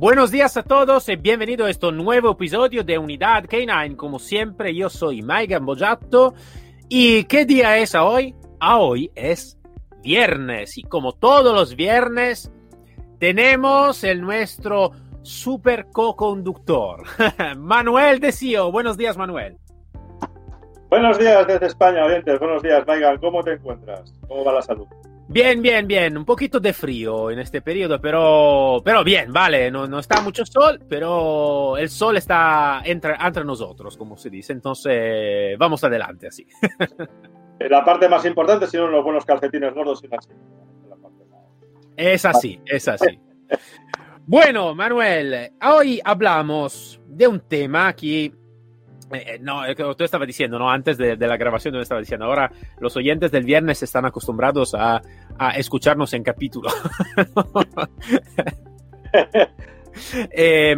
Buenos días a todos y bienvenido a este nuevo episodio de Unidad K9. Como siempre, yo soy Maigan Bojato. ¿Y qué día es hoy? A hoy es viernes. Y como todos los viernes, tenemos el nuestro super co-conductor, Manuel Desio. Buenos días, Manuel. Buenos días desde España, oyentes. Buenos días, Maigan. ¿Cómo te encuentras? ¿Cómo va la salud? Bien, bien, bien. Un poquito de frío en este periodo, pero, pero bien, vale. No, no está mucho sol, pero el sol está entre, entre nosotros, como se dice. Entonces, vamos adelante así. La parte más importante, si no, los buenos calcetines gordos y la Es así, es así. Bueno, Manuel, hoy hablamos de un tema que eh, no, es que tú estabas diciendo, ¿no? Antes de, de la grabación, yo estaba diciendo, ahora los oyentes del viernes están acostumbrados a, a escucharnos en capítulo. eh,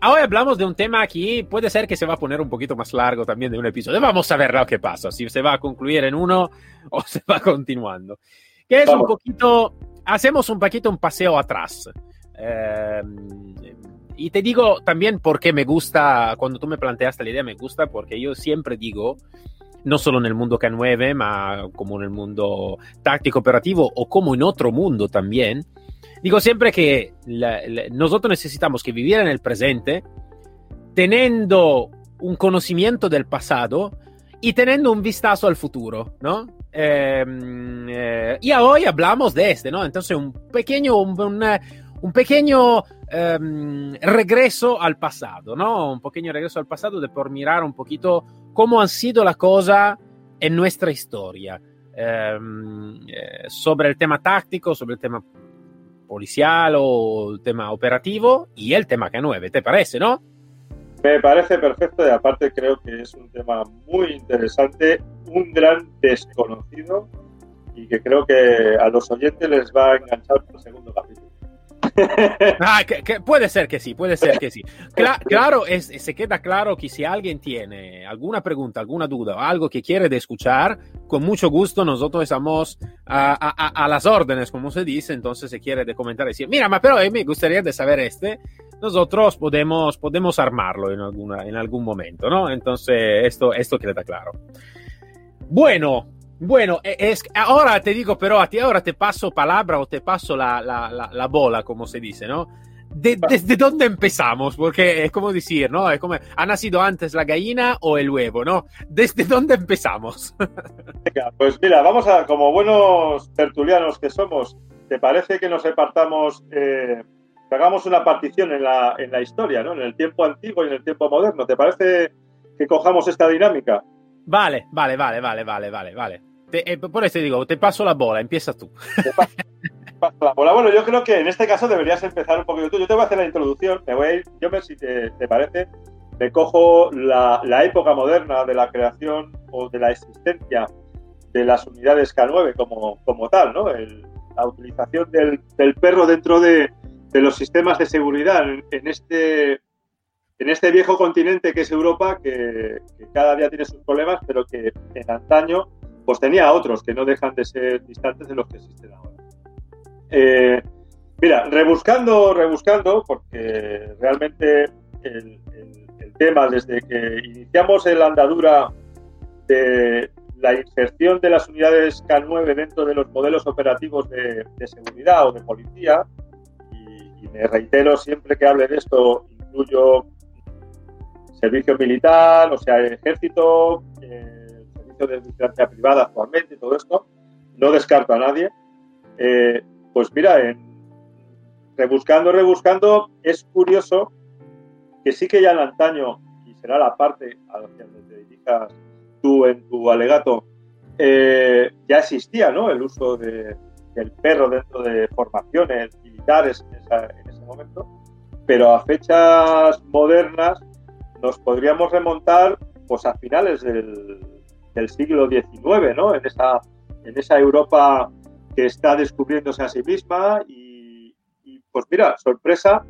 ahora hablamos de un tema aquí, puede ser que se va a poner un poquito más largo también de un episodio. Vamos a ver lo que pasa, si se va a concluir en uno o se va continuando. Que es un poquito, hacemos un poquito un paseo atrás. Eh, y te digo también por qué me gusta, cuando tú me planteaste la idea, me gusta porque yo siempre digo, no solo en el mundo K9, ma como en el mundo táctico operativo o como en otro mundo también, digo siempre que la, la, nosotros necesitamos que vivir en el presente teniendo un conocimiento del pasado y teniendo un vistazo al futuro, ¿no? Eh, eh, y hoy hablamos de este, ¿no? Entonces un pequeño, un, un, un pequeño um, regreso al pasado, ¿no? Un pequeño regreso al pasado de por mirar un poquito cómo han sido las cosas en nuestra historia. Um, eh, sobre el tema táctico, sobre el tema policial o el tema operativo y el tema K9, ¿te parece, no? Me parece perfecto y aparte creo que es un tema muy interesante, un gran desconocido y que creo que a los oyentes les va a enganchar el segundo capítulo. ah, que, que puede ser que sí, puede ser que sí. Cla claro, es, se queda claro que si alguien tiene alguna pregunta, alguna duda o algo que quiere de escuchar, con mucho gusto nosotros estamos a, a, a, las órdenes, como se dice. Entonces, se quiere de comentar, decir, mira, ma pero eh, me gustaría de saber este, nosotros podemos, podemos armarlo en, alguna, en algún momento, ¿no? Entonces, esto, esto queda claro. Bueno, Bueno, es, ahora te digo, pero a ti ahora te paso palabra o te paso la, la, la, la bola, como se dice, ¿no? De, ¿Desde dónde empezamos? Porque es como decir, ¿no? Es como, ¿ha nacido antes la gallina o el huevo, no? ¿Desde dónde empezamos? Venga, pues mira, vamos a, como buenos tertulianos que somos, ¿te parece que nos repartamos, eh, que hagamos una partición en la, en la historia, ¿no? En el tiempo antiguo y en el tiempo moderno. ¿Te parece que cojamos esta dinámica? Vale, vale, vale, vale, vale, vale, vale. Te, eh, por eso digo, te paso la bola, empieza tú. Te paso, la bola. Bueno, yo creo que en este caso deberías empezar un poquito tú. Yo te voy a hacer la introducción, me voy a ir, yo me, si te, te parece, me cojo la, la, época moderna de la creación o de la existencia de las unidades K9 como, como tal, ¿no? El, la utilización del, del perro dentro de, de, los sistemas de seguridad en, en este en este viejo continente que es Europa, que, que, cada día tiene sus problemas, pero que en antaño pues tenía otros que no dejan de ser distantes de los que existen ahora. Eh, mira, rebuscando, rebuscando, porque realmente el, tema, desde que iniciamos la andadura de la inserción de las unidades K9 dentro de los modelos operativos de, seguridad o de policía, y, y me reitero siempre que hable de esto, incluyo servicio militar, o sea, ejército, eh, servicio de vigilancia privada actualmente y todo esto, no descarto a nadie. Eh, pues mira, rebuscando, rebuscando, es curioso que sí que ya en antaño, y será la parte a la que te dirijas tú en tu alegato, eh, ya existía ¿no? el uso de, del perro dentro de formaciones militares en, esa, en ese momento pero a fechas modernas nos podríamos remontar pues a finales del, siglo XIX, ¿no? En esa, en esa Europa que está descubriéndose a sí misma y, pues mira, sorpresa,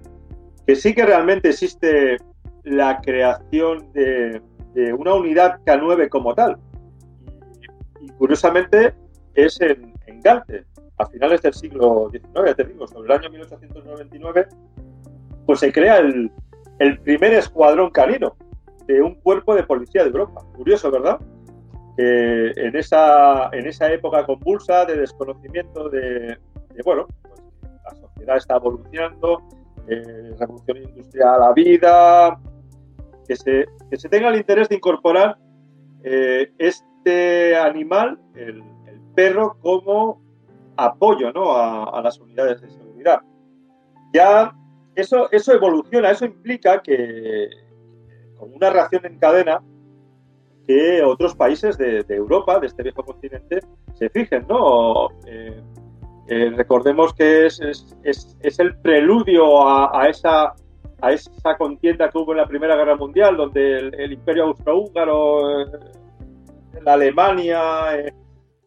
que sí que realmente existe la creación de, una unidad K9 como tal. Y, curiosamente es en, en Gante, a finales del siglo XIX, ya te digo, sobre el año 1899, pues se crea el, primer escuadrón canino de un cuerpo de policía de Europa. Curioso, ¿verdad? En, esa, en esa época convulsa de desconocimiento de, bueno, pues la sociedad está evolucionando, eh, revolución industrial a la vida, que se, que se tenga el interés de incorporar eh, este animal, el, perro, como apoyo ¿no? a, las unidades de seguridad. Ya eso, eso evoluciona, eso implica que, con una reacción en cadena, que otros países de, Europa, de este viejo continente, se fijen, ¿no? Eh, eh, recordemos que es, es, el preludio a, esa, a esa contienda que hubo en la Primera Guerra Mundial, donde el, Imperio Austrohúngaro, eh, la Alemania,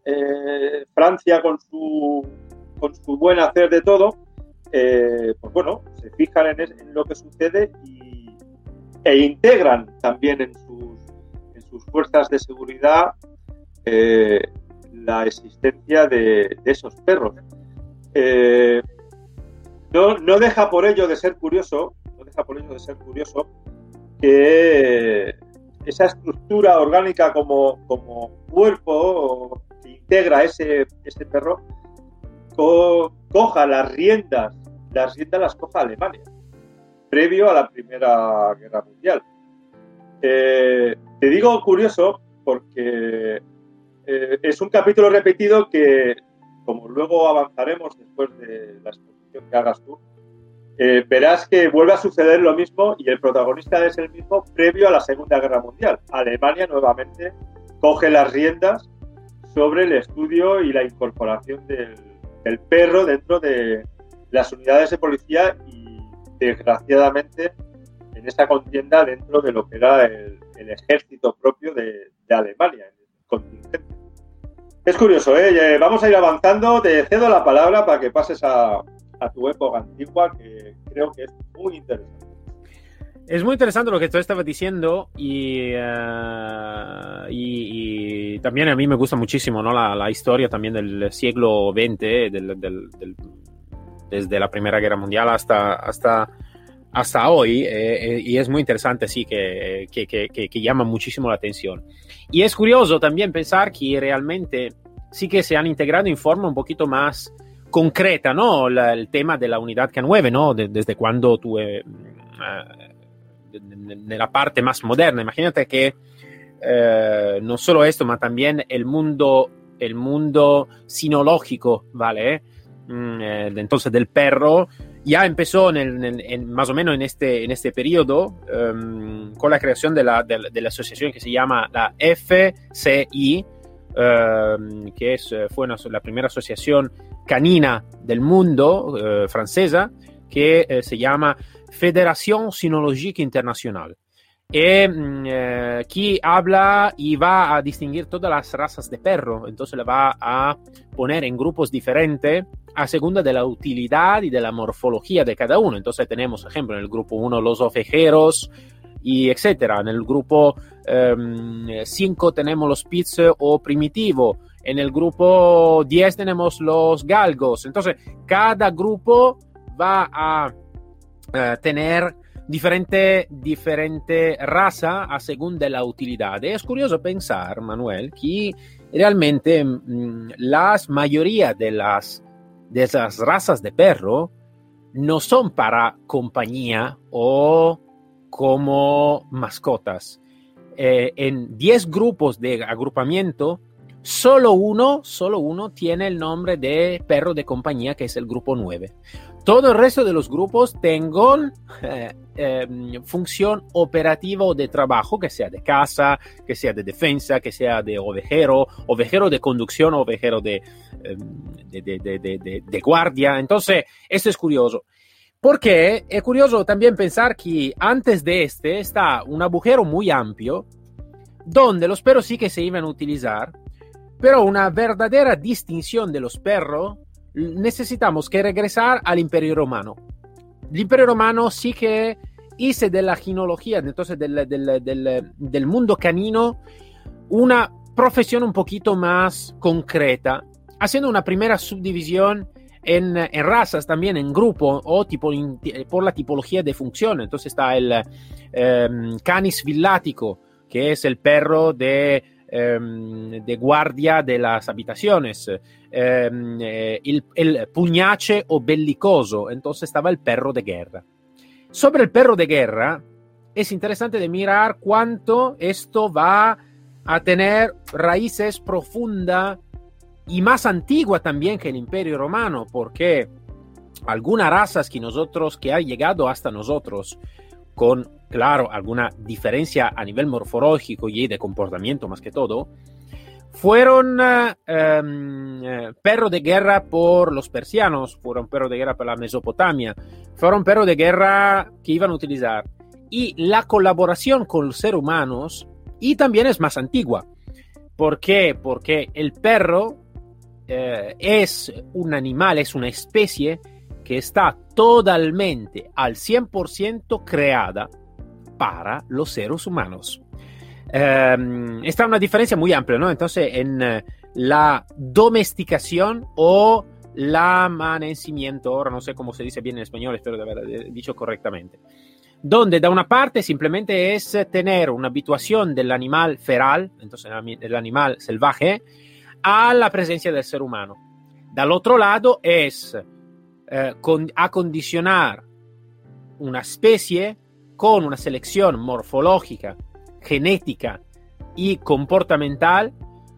eh, Francia con su, con su buen hacer de todo, eh, pues bueno, se fijan en, lo que sucede y, e integran también en en sus fuerzas de seguridad eh, la existencia de, esos perros. no, no, deja por ello de ser curioso, no deja por ello de ser curioso que esa estructura orgánica como, como cuerpo integra ese, ese perro, coja las riendas, las riendas las coja Alemania, previo a la Primera Guerra Mundial. Eh, te digo curioso porque eh, es un capítulo repetido que, como luego avanzaremos después de la exposición que hagas tú, eh, verás que vuelve a suceder lo mismo y el protagonista es el mismo previo a la Segunda Guerra Mundial. Alemania nuevamente coge las riendas sobre el estudio y la incorporación del, perro dentro de las unidades de policía y desgraciadamente en esta contienda dentro de lo que era el, ejército propio de, Alemania, el contingente. Es curioso, ¿eh? vamos a ir avanzando, te cedo la palabra para que pases a, a tu época antigua, que creo que es muy interesante. Es muy interesante lo que tú estabas diciendo y, eh, y, también a mí me gusta muchísimo ¿no? la, historia también del siglo XX, del, desde la Primera Guerra Mundial hasta, hasta, hasta hoy, eh, eh, y es muy interesante, sí, que, que, que, que, llama muchísimo la atención. Y es curioso también pensar que realmente sí que se han integrado en forma un poquito más concreta, ¿no? el tema de la unidad K9, ¿no? desde cuando tuve la parte más moderna. Imagínate que eh, no solo esto, pero también el mundo, el mundo sinológico, ¿vale? Mm, eh, entonces del perro ya empezó en, más o menos en este, en este periodo em, con la creación de la, de, la, asociación que se llama la FCI, em, que es, fue la primera asociación canina del mundo eh, francesa, que se llama Federación Sinológica Internacional. Y mm, eh, que habla y va a distinguir todas las razas de perro, entonces le va a poner en grupos diferentes a segunda de la utilidad y de la morfología de cada uno. Entonces tenemos, por ejemplo, en el grupo 1 los ovejeros y etcétera. En el grupo 5 em, tenemos los pits o primitivo. En el grupo 10 tenemos los galgos. Entonces, cada grupo va a eh, tener diferente, diferente raza a según de la utilidad. Es curioso pensar, Manuel, que realmente mm, las mayoría de las, de las razas de perro no son para compañía o como mascotas. Eh, en 10 grupos de agrupamiento, solo uno, solo uno tiene el nombre de perro de compañía, que es el grupo 9. Todo el resto de los grupos tengan eh, em, función operativa de trabajo, que sea de casa, que sea de defensa, que sea de ovejero, ovejero de conducción, ovejero de, em, de guardia. Entonces, esto es curioso. Porque es curioso también pensar que antes de este está un agujero muy amplio donde los perros sí que se iban a utilizar, pero una verdadera distinción de los perros necesitamos que regresar al Imperio Romano. El Imperio Romano sí que hice de la ginología, entonces del, del, del, mundo canino, una profesión un poquito más concreta, haciendo una primera subdivisión en, en, razas, también en grupo o tipo, in, por la tipología de función. Entonces está el eh, canis villático, que es el perro de, de guardia de las habitaciones, eh, el, el, puñace o bellicoso, entonces estaba el perro de guerra. Sobre el perro de guerra, es interesante de mirar cuánto esto va a tener raíces profundas y más antigua también que el Imperio Romano, porque algunas razas que nosotros, que ha llegado hasta nosotros, con, claro, alguna diferencia a nivel morfológico y de comportamiento más que todo, fueron um, uh, perros de guerra por los persianos, fueron perros de guerra por la Mesopotamia, fueron perros de guerra que iban a utilizar. Y la colaboración con los seres humanos, y también es más antigua. ¿Por qué? Porque el perro eh, es un animal, es una especie que está totalmente al 100% creada para los seres humanos. Eh, está una diferencia muy amplia, ¿no? Entonces, en uh, la domesticación o la manecimiento, ahora no sé cómo se dice bien en español, espero de haber dicho correctamente, donde da una parte simplemente es tener una habituación del animal feral, entonces el animal salvaje, a la presencia del ser humano. Del otro lado es eh, con, acondicionar una especie con una selección morfológica, genética y comportamental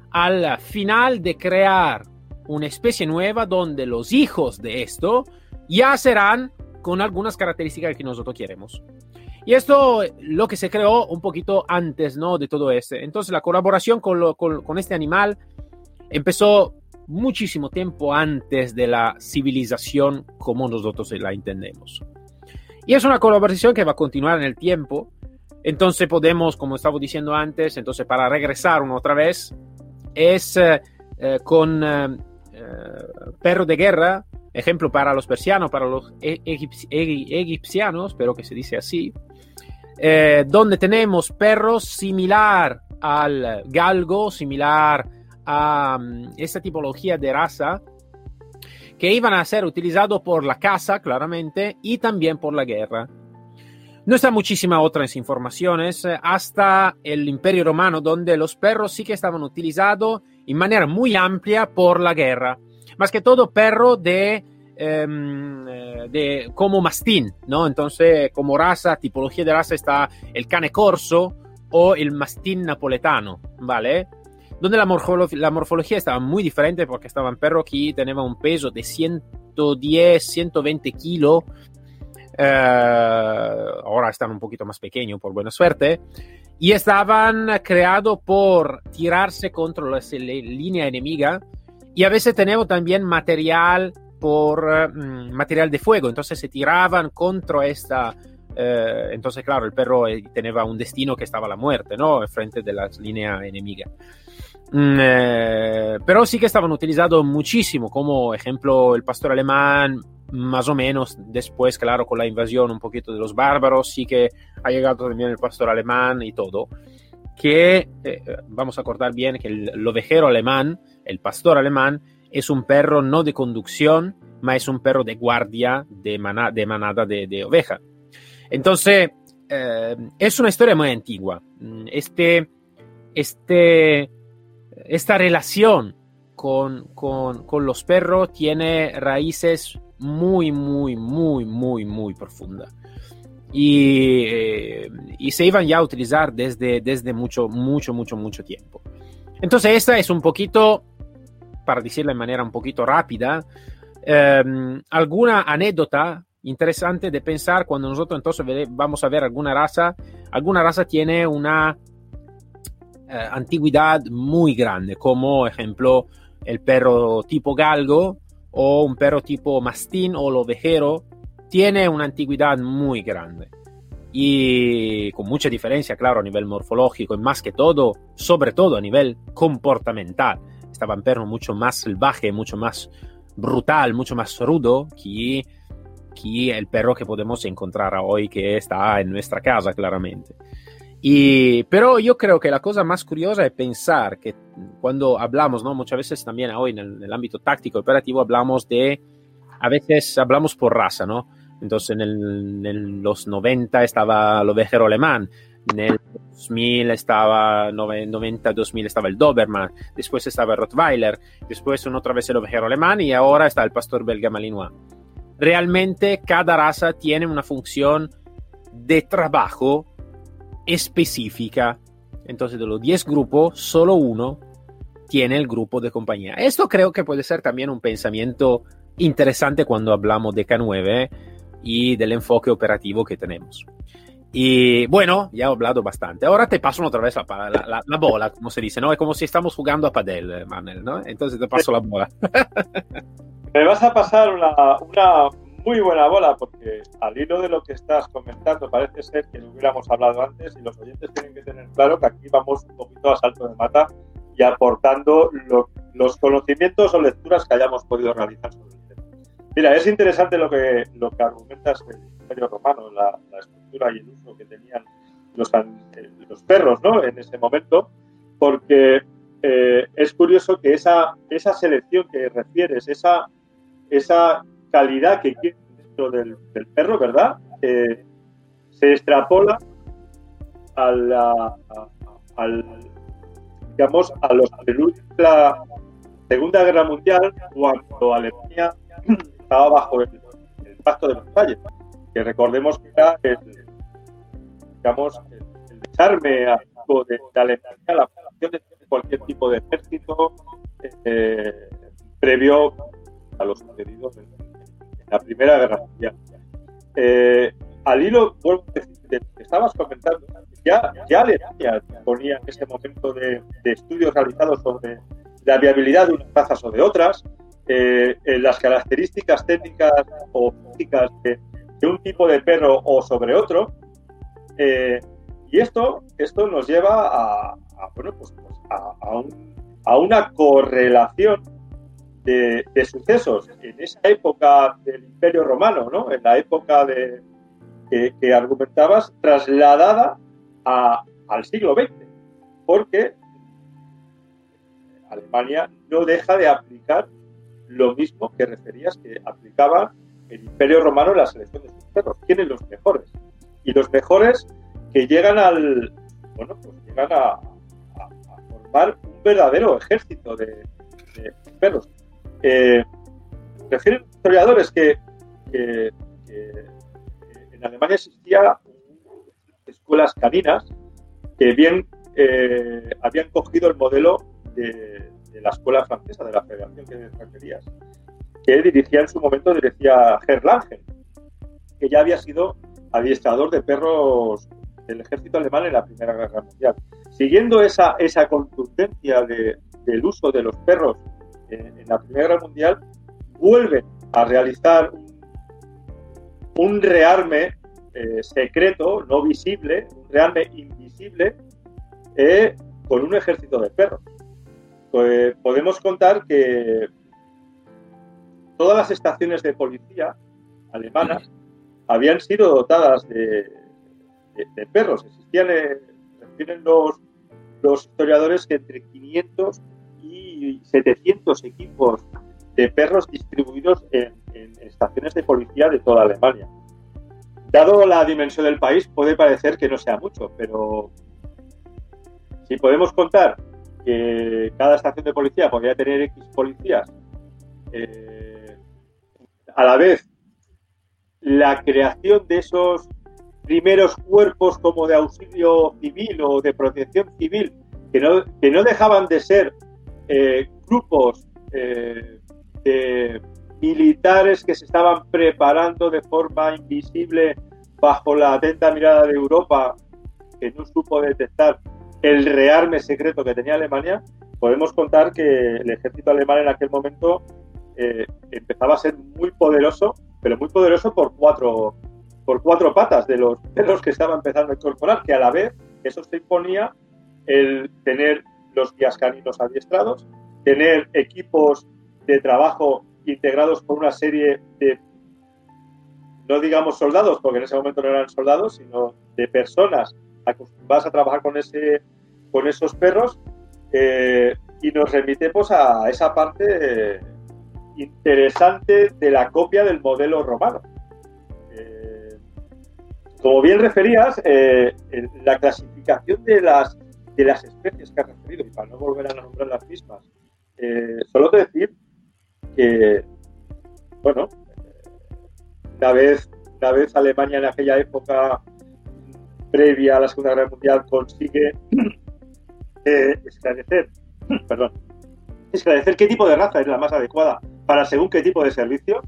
al final de crear una especie nueva donde los hijos de esto ya serán con algunas características que nosotros queremos. Y esto lo que se creó un poquito antes ¿no? de todo esto. Entonces la colaboración con, lo, con este animal empezó muchísimo tiempo antes de la civilización como nosotros la entendemos. Y es una colaboración que va a continuar en el tiempo. Entonces podemos, como estaba diciendo antes, entonces para regresar una otra vez, es eh, eh, con eh, perro de guerra, ejemplo para los persianos, para los e-, egipcianos, pero que se dice así, donde tenemos perros similar al galgo, similar a um, esta tipología de raza que iban a ser utilizados por la caza, claramente, y también por la guerra. No están muchísimas otras informaciones eh, hasta el Imperio Romano, donde los perros sí que estaban utilizados en manera muy amplia por la guerra. Más que todo perro de, um, de como mastín, ¿no? Entonces, como raza, tipología de raza está el cane corso o el mastín napoletano, ¿vale? Donde la, morfolo la morfología estaba muy diferente porque estaban perros que tenían un peso de 110, 120 kilos. Ahora están un poquito más pequeños, por buena suerte. Y estaban creados por tirarse contra la línea enemiga. Y a veces tenían también material por mm, material de fuego. Entonces se tiraban contra esta. Eh, entonces, claro, el perro eh, tenía un destino que estaba la muerte, ¿no? Frente de las líneas enemigas. Mm, eh, pero sí que estaban utilizados muchísimo, como ejemplo el pastor alemán, más o menos después, claro, con la invasión un poquito de los bárbaros, sí que ha llegado también el pastor alemán y todo, que eh, vamos a acordar bien que el, el, ovejero alemán, el pastor alemán, es un perro no de conducción, ma es un perro de guardia de, mana, de manada de, de, oveja. Entonces, eh, es una historia muy antigua. Mm, este, este esta relación con, con, con, los perros tiene raíces muy, muy, muy, muy, muy profundas. Y, eh, y, se iban ya a utilizar desde, desde mucho, mucho, mucho, mucho tiempo. Entonces, esta es un poquito, para decirlo de manera un poquito rápida, eh, alguna anécdota interesante de pensar cuando nosotros entonces vamos a ver alguna raza, alguna raza tiene una antigüedad muy grande, como ejemplo el perro tipo galgo o un perro tipo mastín o ovejero tiene una antigüedad muy grande y con mucha diferencia, claro, a nivel morfológico y más que todo, sobre todo a nivel comportamental. Estaba un perro mucho más salvaje, mucho más brutal, mucho más rudo que, que el perro que podemos encontrar hoy que está en nuestra casa, claramente. Y, pero yo creo que la cosa más curiosa es pensar que cuando hablamos, ¿no? muchas veces también hoy en el, en el ámbito táctico operativo hablamos de, a veces hablamos por raza, ¿no? Entonces en, el, en los 90 estaba el ovejero alemán, en el 2000 estaba, 90, 2000 estaba el Doberman, después estaba el Rottweiler, después otra vez el ovejero alemán y ahora está el pastor belga Malinois. Realmente cada raza tiene una función de trabajo específica. Entonces de los 10 grupos, solo uno tiene el grupo de compañía. Esto creo que puede ser también un pensamiento interesante cuando hablamos de K9 y del enfoque operativo que tenemos. Y bueno, ya he hablado bastante. Ahora te paso otra vez la, la, la, bola, como se dice, ¿no? Es como si estamos jugando a padel, Manel, ¿no? Entonces te paso la bola. Me vas a pasar una, una muy buena bola, porque al hilo de lo que estás comentando, parece ser que lo hubiéramos hablado antes y los oyentes tienen que tener claro que aquí vamos un poquito a salto de mata y aportando lo, los conocimientos o lecturas que hayamos podido realizar sobre Mira, es interesante lo que, lo que argumentas del Imperio Romano, la, estructura y el uso que tenían los, eh, los perros ¿no? en ese momento, porque eh, es curioso que esa, esa selección que refieres, esa, esa calidad que tiene dentro del, perro, ¿verdad? Eh, se extrapola a la, al, digamos, a los de la Segunda Guerra Mundial, cuando Alemania estaba bajo el, pacto de Versalles, que recordemos que era el, digamos, el, desarme de, Alemania, la formación de cualquier tipo de ejército eh, previo a los sucedidos la Primera Guerra Mundial. Eh, al hilo de, que estabas comentando, ya, ya Alemania ponía en ese momento de, de estudios realizados sobre la viabilidad de unas razas o de otras, eh, las características técnicas o físicas de, un tipo de perro o sobre otro. Eh, y esto, esto nos lleva a, bueno, pues, pues a, una correlación de, sucesos en esa época del Imperio Romano, ¿no? en la época de, que, argumentabas, trasladada al siglo XX, porque Alemania no deja de aplicar lo mismo que referías que aplicaba el Imperio Romano en la selección de sus perros. Tienen los mejores. Y los mejores que llegan al. Bueno, pues llegan a, formar un verdadero ejército de, perros. Eh, refieren historiadores que, en Alemania existía escuelas caninas que bien eh, habían cogido el modelo de, la escuela francesa, de la Federación de Franquerías, que dirigía en su momento, dirigía Langen, que ya había sido adiestrador de perros del ejército alemán en la Primera Guerra Mundial. Siguiendo esa, esa contundencia del uso de los perros en, la Primera Guerra Mundial, vuelven a realizar un, rearme eh, secreto, no visible, un rearme invisible, eh, con un ejército de perros pues podemos contar que todas las estaciones de policía alemanas habían sido dotadas de, perros. Existían, eh, los, los historiadores que entre 500 y 700 equipos de perros distribuidos en, estaciones de policía de toda Alemania. Dado la dimensión del país, puede parecer que no sea mucho, pero si podemos contar que cada estación de policía podría tener X policías, eh, a la vez la creación de esos primeros cuerpos como de auxilio civil o de protección civil, que no, que no dejaban de ser eh, grupos eh, de militares que se estaban preparando de forma invisible bajo la atenta mirada de Europa, que no supo detectar el rearme secreto que tenía Alemania, podemos contar que el ejército alemán en aquel momento eh, empezaba a ser muy poderoso pero muy poderoso por cuatro, por cuatro patas de los perros que estaba empezando a incorporar, que a la vez eso se imponía el tener los guías caninos adiestrados, tener equipos de trabajo integrados por una serie de, no digamos soldados, porque en ese momento no eran soldados, sino de personas acostumbradas a trabajar con, ese, con esos perros, eh, y nos remite pues, a esa parte interesante de la copia del modelo romano. Eh, como bien referías, eh, la clasificación de las, de las especies que has referido, y para no volver a nombrar las mismas, eh, solo decir que, bueno, una vez, una vez Alemania en aquella época previa a la Segunda Guerra Mundial consigue esclarecer, perdón, esclarecer qué tipo de raza es la más adecuada para según qué tipo de servicio.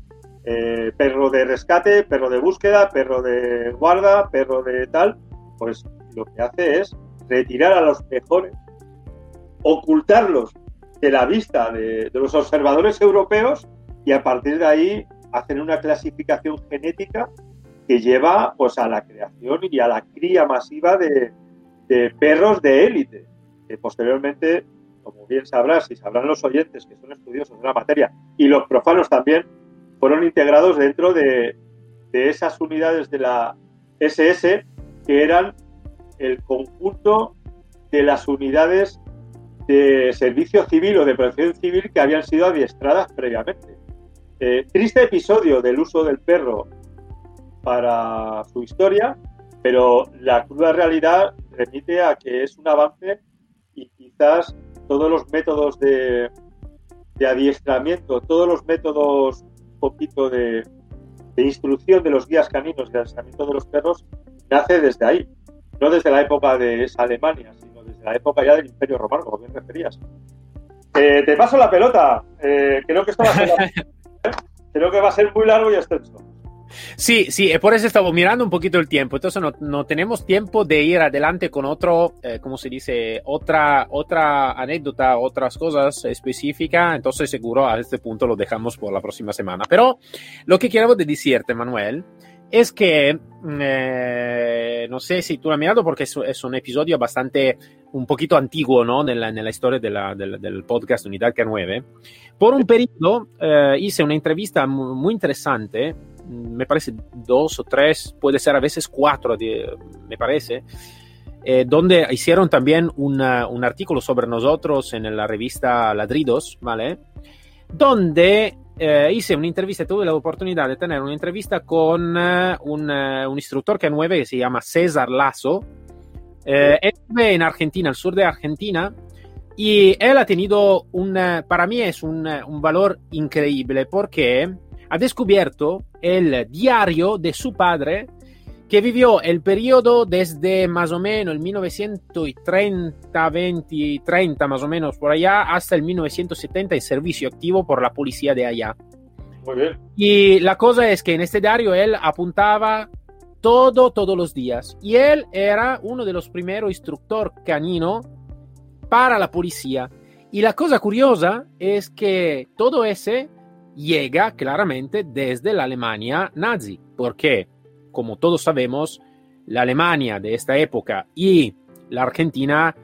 Eh, perro de rescate, perro de búsqueda, perro de guarda, perro de tal, pues lo que hace es retirar a los mejores, ocultarlos de la vista de, los observadores europeos y a partir de ahí hacen una clasificación genética que lleva pues a la creación y a la cría masiva de, perros de élite, que posteriormente como bien sabrás y sabrán los oyentes que son estudiosos de la materia y los profanos también, fueron integrados dentro de, esas unidades de la SS que eran el conjunto de las unidades de servicio civil o de protección civil que habían sido adiestradas previamente. Eh, triste episodio del uso del perro para su historia, pero la cruda realidad remite a que es un avance y quizás todos los métodos de, adiestramiento, todos los métodos un poquito de, instrucción de los guías caninos de adiestramiento de los perros nace desde ahí, no desde la época de esa Alemania, sino desde la época ya del Imperio Romano, como bien referías. Eh, te paso la pelota. Eh, creo que esto va a ser, creo que va a ser muy largo y extenso. Sí, sí, por eso estamos mirando un poquito el tiempo. Entonces no, no tenemos tiempo de ir adelante con otro, eh, ¿cómo se dice? Otra, otra anécdota, otras cosas específicas. Entonces seguro a este punto lo dejamos por la próxima semana. Pero lo que quiero decirte, Manuel, es que mm, eh, no sé si tú lo has mirado porque es, es, un episodio bastante un poquito antiguo ¿no? en, la, en la historia de la, del, del, podcast Unidad K9. Por un periodo eh, hice una entrevista muy, interesante me parece dos o tres, puede ser a veces cuatro, me parece, eh, donde hicieron también una, un artículo sobre nosotros en la revista Ladridos, ¿vale? Donde eh, hice una entrevista, tuve la oportunidad de tener una entrevista con uh, un, uh, un, instructor que nueve que se llama César Lazo. Eh, él vive en Argentina, al sur de Argentina, y él ha tenido un, para mí es un, un valor increíble porque ha descubierto el diario de su padre que vivió el periodo desde más o menos el 1930, 20, 30 más o menos por allá hasta el 1970 en servicio activo por la policía de allá. Muy bien. Y la cosa es que en este diario él apuntaba todo, todos los días. Y él era uno de los primeros instructor canino para la policía. Y la cosa curiosa es que todo ese llega claramente desde la Alemania nazi, porque, como todos sabemos, la Alemania de esta época y la Argentina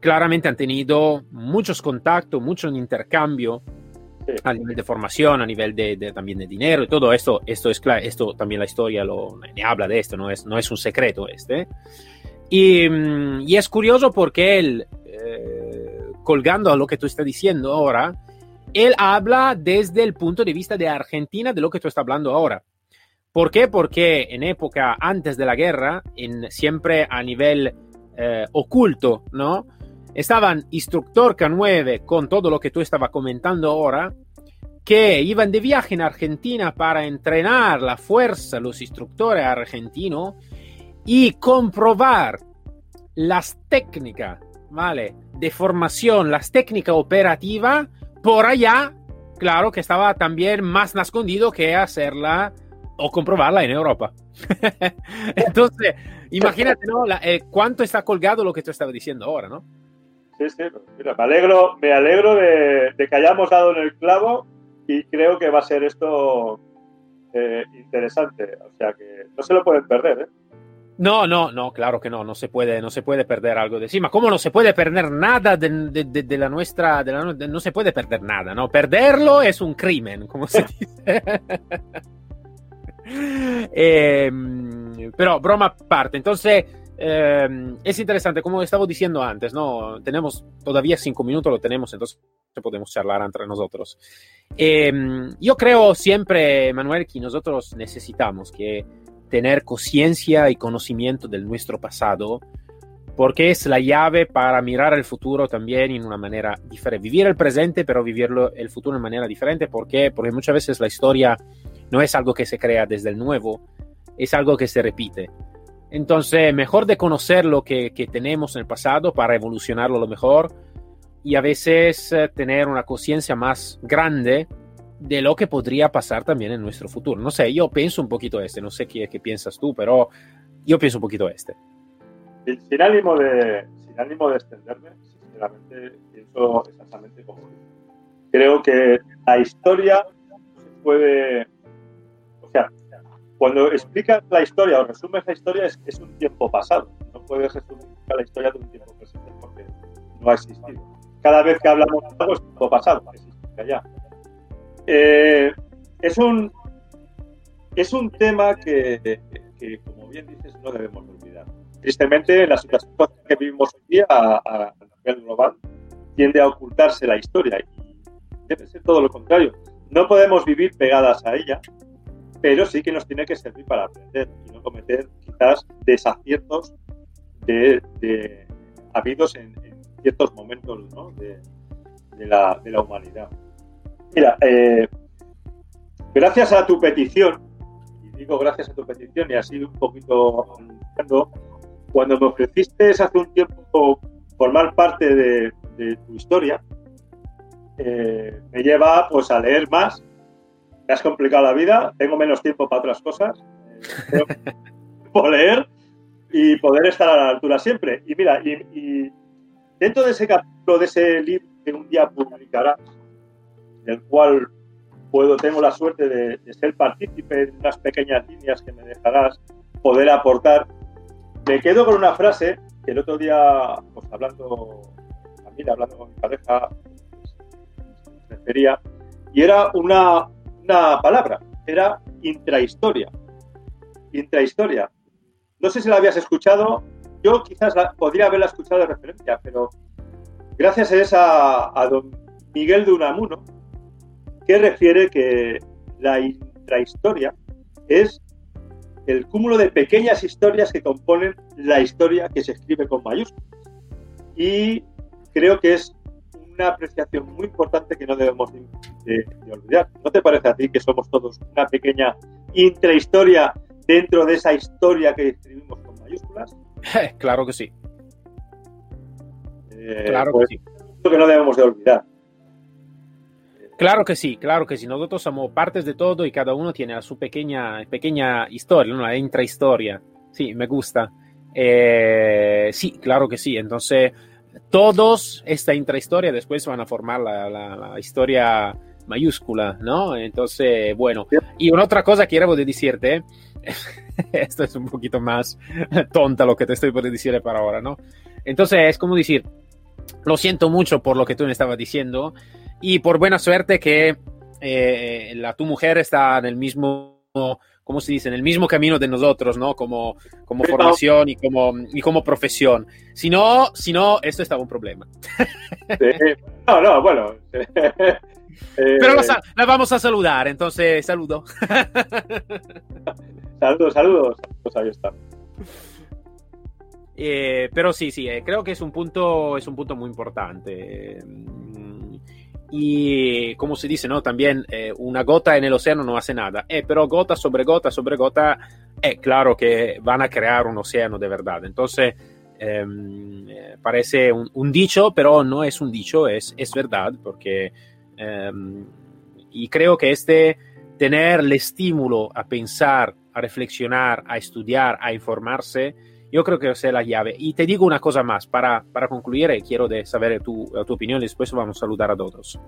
claramente han tenido muchos contactos, mucho intercambio a nivel de formación, a nivel de, también de dinero y todo esto, esto es claro, esto también la historia lo, habla de esto, no es, no es un secreto este. Y, mm, y es curioso porque él, eh, colgando a lo que tú estás diciendo ahora, él habla desde el punto de vista de Argentina de lo que tú estás hablando ahora. ¿Por qué? Porque en época antes de la guerra, en, siempre a nivel eh, oculto, ¿no? Estaban instructor K9 con todo lo que tú estabas comentando ahora, que iban de viaje en Argentina para entrenar la fuerza, los instructores argentinos, y comprobar las técnicas, ¿vale? De formación, las técnicas operativas por allá, claro que estaba también más escondido que hacerla o comprobarla en Europa. Entonces, imagínate, ¿no? Eh, cuánto está colgado lo que tú estabas diciendo ahora, ¿no? Sí, sí, mira, me alegro, me alegro de, que hayamos dado en el clavo y creo que va a ser esto eh, interesante. O sea que no se lo pueden perder, ¿eh? No, no, no, claro que no, no se puede, no se puede perder algo de encima. ¿Cómo no se puede perder nada de, de, de la nuestra, de la, no se puede perder nada, ¿no? Perderlo es un crimen, como se dice. Eh, pero broma aparte, entonces eh, es interesante, como estaba diciendo antes, ¿no? Tenemos todavía cinco minutos, lo tenemos, entonces podemos charlar entre nosotros. Eh, yo creo siempre, Manuel, que nosotros necesitamos que tener conciencia y conocimiento de nuestro pasado, porque es la llave para mirar el futuro también en una manera diferente. Vivir el presente, pero vivirlo el futuro de manera diferente. ¿Por qué? Porque muchas veces la historia no es algo que se crea desde el nuevo, es algo que se repite. Entonces, mejor de conocer lo que, tenemos en el pasado para evolucionarlo lo mejor y a veces eh, tener una conciencia más grande de lo que podría pasar también en nuestro futuro. No sé, yo pienso un poquito este, no sé qué, qué piensas tú, pero yo pienso un poquito este. Sin, ánimo de, sin ánimo de extenderme, sinceramente pienso exactamente como Creo que la historia puede, o cuando explicas la historia o resumes la historia es, un tiempo pasado. No puedes resumir la historia de un tiempo presente porque no ha existido. Cada vez que hablamos de algo es tiempo pasado, existe ya. Eh, es, un, es un tema que, que, como bien dices, no debemos olvidar. Tristemente, en la situación que vivimos hoy día a, a, nivel global, tiende a ocultarse la historia y debe ser todo lo contrario. No podemos vivir pegadas a ella, pero sí que nos tiene que servir para aprender y no cometer quizás desaciertos de, habidos en, ciertos momentos de, la, humanidad. Mira, eh, gracias a tu petición, y digo gracias a tu petición, y así un poquito cuando me ofreciste hace un tiempo formar parte de, de tu historia, eh, me lleva pues a leer más. Me has complicado la vida, tengo menos tiempo para otras cosas. Por leer y poder estar a la altura siempre. Y mira, y, y dentro de ese capítulo, de ese libro que un día publicarás, del cual puedo, tengo la suerte de, de, ser partícipe en unas pequeñas líneas que me dejarás poder aportar. Me quedo con una frase que el otro día, pues hablando, también hablando con mi pareja, pues, me refería, y era una, una palabra, era intrahistoria. Intrahistoria. No sé si la habías escuchado, yo quizás la, podría haberla escuchado de referencia, pero gracias a a don Miguel de Unamuno, que refiere que la intrahistoria es el cúmulo de pequeñas historias que componen la historia que se escribe con mayúsculas. Y creo que es una apreciación muy importante que no debemos de, de, de, olvidar. ¿No te parece a ti que somos todos una pequeña intrahistoria dentro de esa historia que escribimos con mayúsculas? claro que sí. Eh, claro pues, que sí. Lo que no debemos de olvidar. Claro que sí, claro que sí. Nosotros somos partes de todo y cada uno tiene su pequeña, pequeña historia, una intrahistoria. Sí, me gusta. Eh, sí, claro que sí. Entonces, todos esta intrahistoria después van a formar la, historia mayúscula, ¿no? Entonces, bueno. Y una otra cosa que quiero decirte, esto es un poquito más tonta lo que te estoy por decir para ahora, ¿no? Entonces, es como decir, lo siento mucho por lo que tú me estabas diciendo y por buena suerte que eh, la, tu mujer está en el mismo, ¿cómo se dice? En el mismo camino de nosotros, ¿no? Como, como formación y, como, y como profesión. Si no, si no, esto estaba un problema. Sí. No, no, bueno. Pero la, la, vamos a saludar, entonces saludo. saludos, saludos. Pues ahí está. Eh, pero sí, sí, eh, creo que es un punto, es un punto muy importante. Y como se dice, ¿no? También eh, una gota en el océano no hace nada, eh, pero gota sobre gota sobre gota, es eh, claro que van a crear un océano de verdad. Entonces, em, eh, parece un, un, dicho, pero no es un dicho, es, es verdad, porque... Em, y creo que este tener el estímulo a pensar, a reflexionar, a estudiar, a informarse, yo creo que es la llave. Y te digo una cosa más para, para concluir, quiero de saber tu, tu opinión, después vamos a saludar a todos.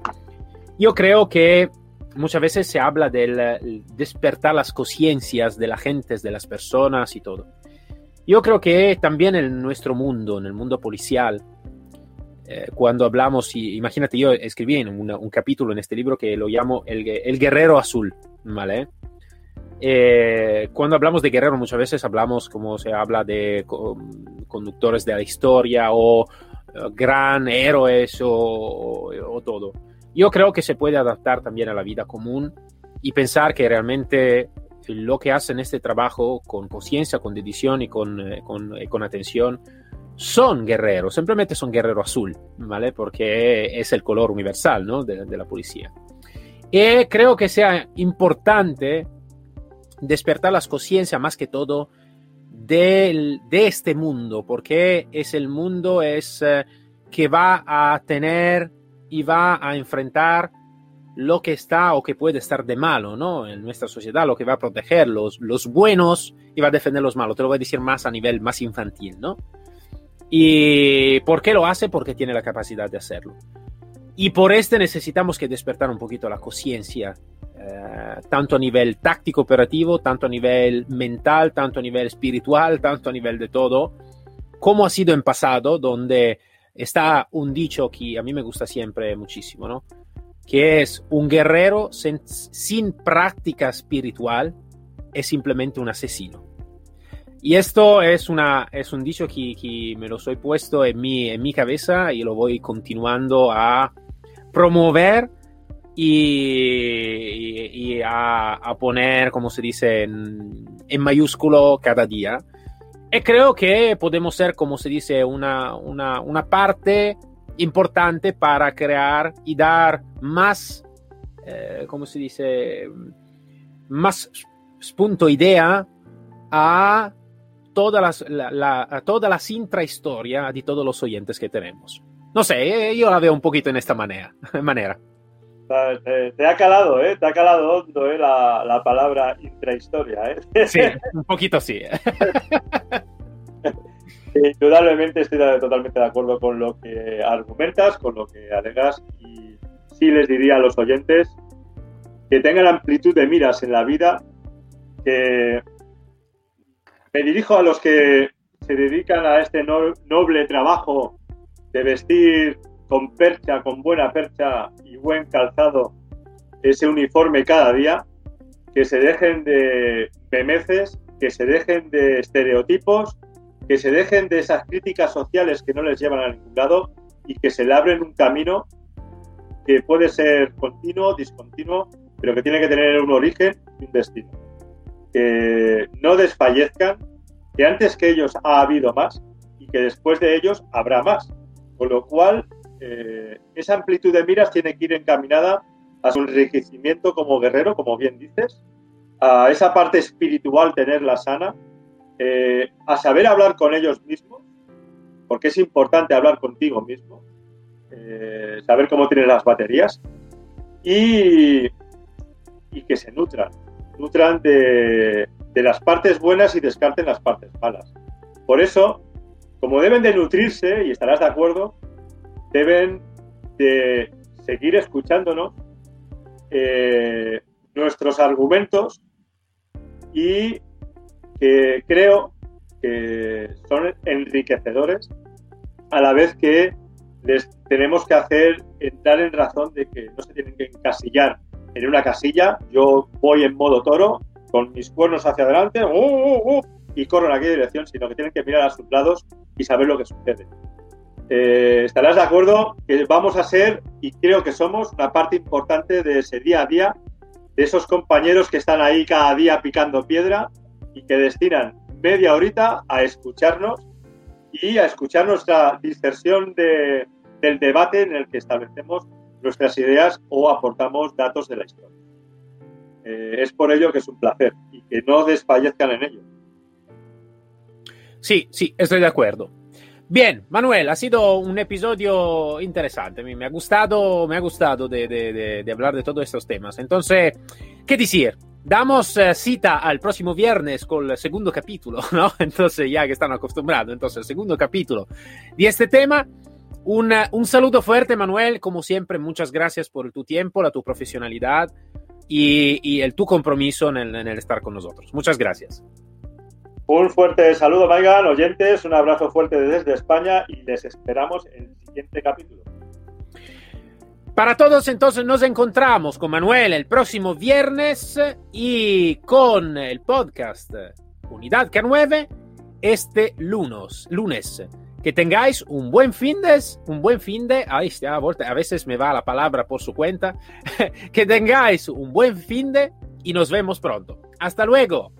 Yo creo que muchas veces se habla del despertar las conciencias de las gentes, de las personas y todo. Yo creo que también en nuestro mundo, en el mundo policial, eh, cuando hablamos, imagínate, yo escribí en un capítulo en este libro que lo llamo El, el Guerrero Azul, ¿vale? Eh, cuando hablamos de guerrero muchas veces hablamos como se habla de conductores de la historia o eh, gran héroes o, o, todo. Yo creo que se puede adaptar también a la vida común y pensar que realmente lo que hacen este trabajo con conciencia, con dedicación y con, eh, con, eh, con, atención son guerreros, simplemente son guerrero azul, ¿vale? Porque es el color universal, ¿no? De, de la policía. Y creo que sea importante despertar las conciencias más que todo de, de, este mundo, porque es el mundo es, uh, que va a tener y va a enfrentar lo que está o que puede estar de malo ¿no? en nuestra sociedad, lo que va a proteger los, los buenos y va a defender los malos. Te lo voy a decir más a nivel más infantil, ¿no? ¿Y por qué lo hace? Porque tiene la capacidad de hacerlo. Y por este necesitamos que despertar un poquito la conciencia, eh, tanto a nivel táctico operativo, tanto a nivel mental, tanto a nivel espiritual, tanto a nivel de todo, como ha sido en pasado, donde está un dicho que a mí me gusta siempre muchísimo, ¿no? que es un guerrero sin, práctica espiritual, es simplemente un asesino. Y esto es, una, es un dicho que, que, me lo soy puesto en mi, en mi cabeza y lo voy continuando a promover y, y, a, a, poner, como se dice, en, en, mayúsculo cada día. Y creo que podemos ser, como se dice, una, una, una parte importante para crear y dar más, eh, ¿cómo se dice? Más punto idea a toda, las, la, la, a toda la intrahistoria de todos los oyentes que tenemos. No sé, eh, yo la veo un poquito en esta manera. manera. Te, te, ha calado, ¿eh? Te ha calado hondo, ¿eh? La, la palabra intrahistoria, ¿eh? Sí, un poquito sí. Indudablemente estoy totalmente de acuerdo con lo que argumentas, con lo que alegas y sí les diría a los oyentes que tengan amplitud de miras en la vida, que me dirijo a los que se dedican a este noble trabajo de vestir con percha, con buena percha y buen calzado ese uniforme cada día, que se dejen de memeces, que se dejen de estereotipos que se dejen de esas críticas sociales que no les llevan a ningún lado y que se le abren un camino que puede ser continuo, discontinuo, pero que tiene que tener un origen y un destino. Que no desfallezcan, que antes que ellos ha habido más y que después de ellos habrá más. Con lo cual, eh, esa amplitud de miras tiene que ir encaminada a su enriquecimiento como guerrero, como bien dices, a esa parte espiritual tenerla sana, eh, a saber hablar con ellos mismos, porque es importante hablar contigo mismo, eh, saber cómo tienes las baterías y, que se nutran, nutran de, las partes buenas y descarten las partes malas. Por eso, como deben de nutrirse, y estarás de acuerdo, deben de seguir escuchándonos eh, nuestros argumentos y que creo que son enriquecedores a la vez que les tenemos que hacer entrar en razón de que no se tienen que encasillar en una casilla. Yo voy en modo toro, con mis cuernos hacia adelante, uh, uh, uh, y corro en aquella dirección, sino que tienen que mirar a sus lados y saber lo que sucede. Eh, estarás de acuerdo que vamos a ser, y creo que somos, una parte importante de ese día a día, de esos compañeros que están ahí cada día picando piedra y que destinan media horita a escucharnos y a escuchar nuestra dispersión de, del debate en el que establecemos nuestras ideas o aportamos datos de la historia. Eh, es por ello que es un placer y que no desfallezcan en ello. Sí, sí, estoy de acuerdo. Bien, Manuel, ha sido un episodio interesante. Me ha gustado, me ha gustado de, de, de, de hablar de todos estos temas. Entonces, ¿qué decir? Damos uh, cita al próximo viernes con el segundo capítulo, ¿no? Entonces, ya que están acostumbrados, entonces, el segundo capítulo de este tema. Un, un saludo fuerte, Manuel. Como siempre, muchas gracias por tu tiempo, la tu profesionalidad. y, el tu compromiso en el, estar con nosotros. Muchas gracias. Un fuerte saludo, Maigan, oyentes, un abrazo fuerte desde España y les esperamos en el siguiente capítulo. Para todos entonces nos encontramos con Manuel el próximo viernes y con el podcast Unidad K9 este lunes. lunes. Que tengáis un buen fin de, un buen fin de, ahí a veces me va la palabra por su cuenta. que tengáis un buen fin de y nos vemos pronto. Hasta luego.